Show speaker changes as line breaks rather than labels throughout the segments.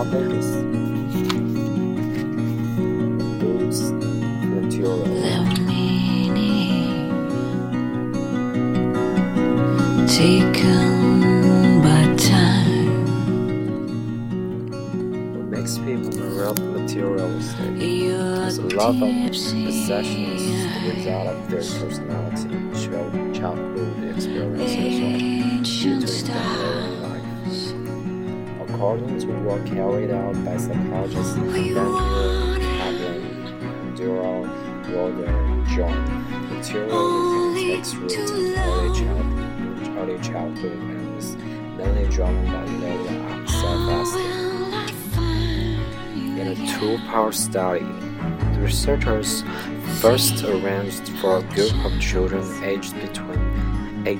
boots.
Taken by time,
What makes people
your
is a love of possessions the result of their personality, child- childhood experiences, or due
ancient
to
style.
their life. According to work carried out by psychologists
We
Daniel
want it.
Chaplin and Durrell Roedder John, materialism takes root in early childhood, early childhood and is mainly driven by low self-esteem. In a two-part study, the researchers first arranged for a group of children aged between 8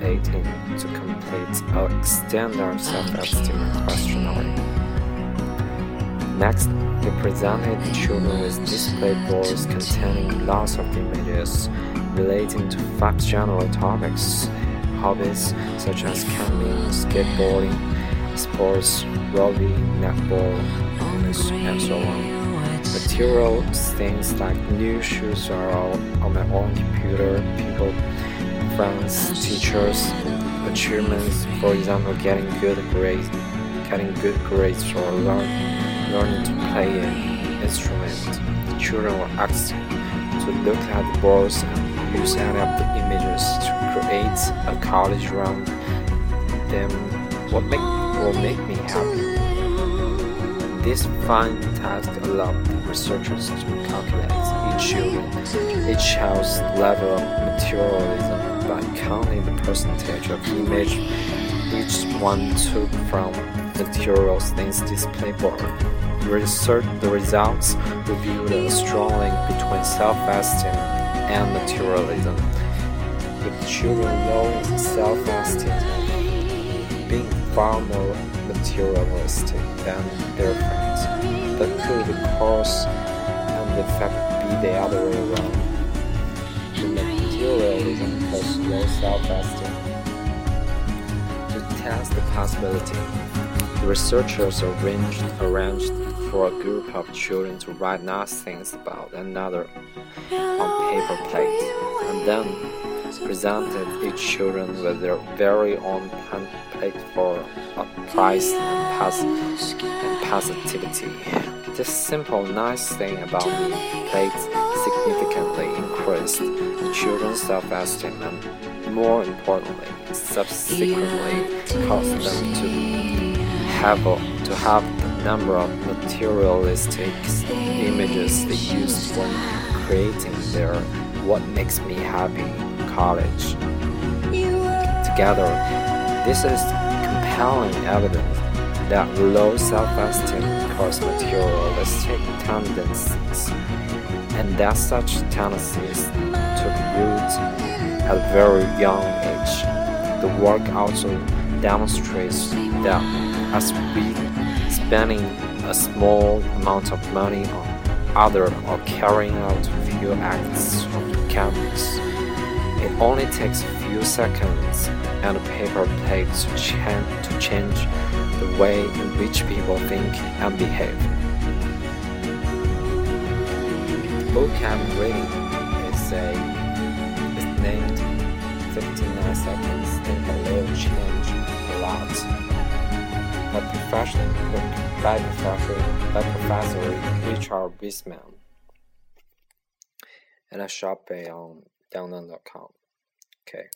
and 18 to complete an extended self-esteem questionnaire. Next, they presented the children with display boards containing lots of images relating to five general topics hobbies such as camping, skateboarding, sports, rugby, netball, and so on. Material things like new shoes are all on my own computer, people, friends, teachers, achievements, for example, getting good grades, getting good grades or learn, learning to play an instrument. The children were asked to look at the boards and use any of the images to create a college around them. What make will make me happy? This fine task allowed the researchers to calculate each children, each child's level of materialism by counting the percentage of image each one took from material things display board. The, results revealed a strong link between self-esteem and materialism. With children low in self-esteem, being far more materialistic than their friends. But could cause and effect be the other way around? The materialism cause low self-esteem. To test the possibility, the researchers arranged, arranged for a group of children to write nice things about another on paper plate, and then presented each children with their very own plate for a prize and, and positivity. This simple, nice thing about the plate significantly increased the children's self-esteem and, more importantly, subsequently caused them to have a, to have the number of materialistic images they used when creating their "What Makes Me Happy" college. Together, this is compelling evidence that low self-esteem causes materialistic tendencies, and that such tendencies took root at a very young age. The work also demonstrates that as we spending a small amount of money on other or carrying out few acts on campus, it only takes a few seconds and a paper plate to, to change the way in which people think and behave. The book I'm reading is a is named 59 Seconds Think a Little Change a Lot. A professional book by Professor by Professor Richard Wiseman. And I shop it on um, download.com. Okay.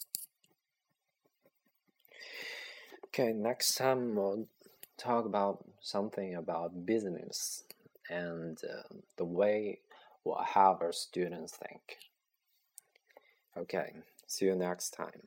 Okay, next time we'll talk about something about business and uh, the way what how our students think. Okay, see you next time.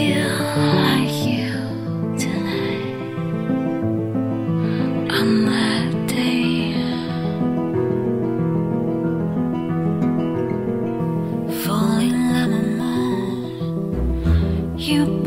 you.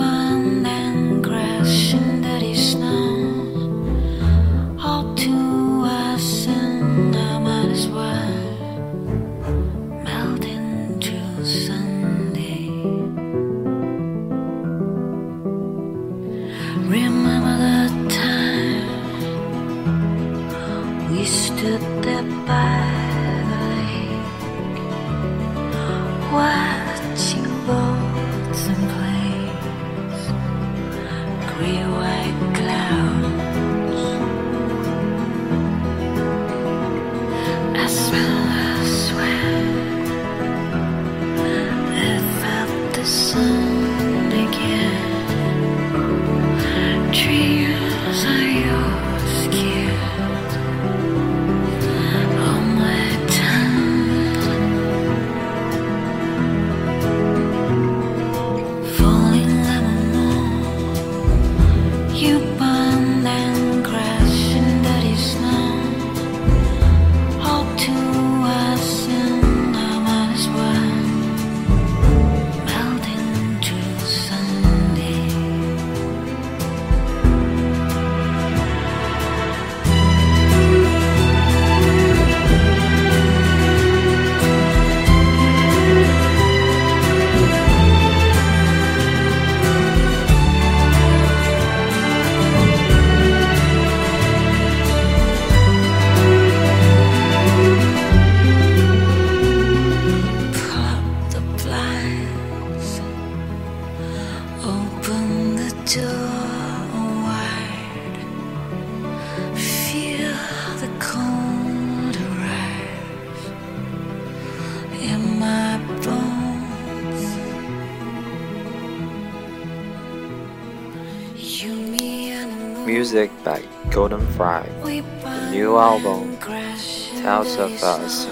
Music by Golden Fry. The new album tells of us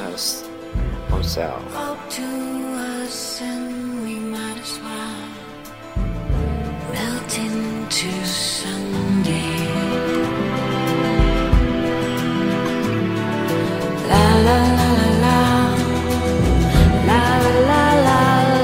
ourselves.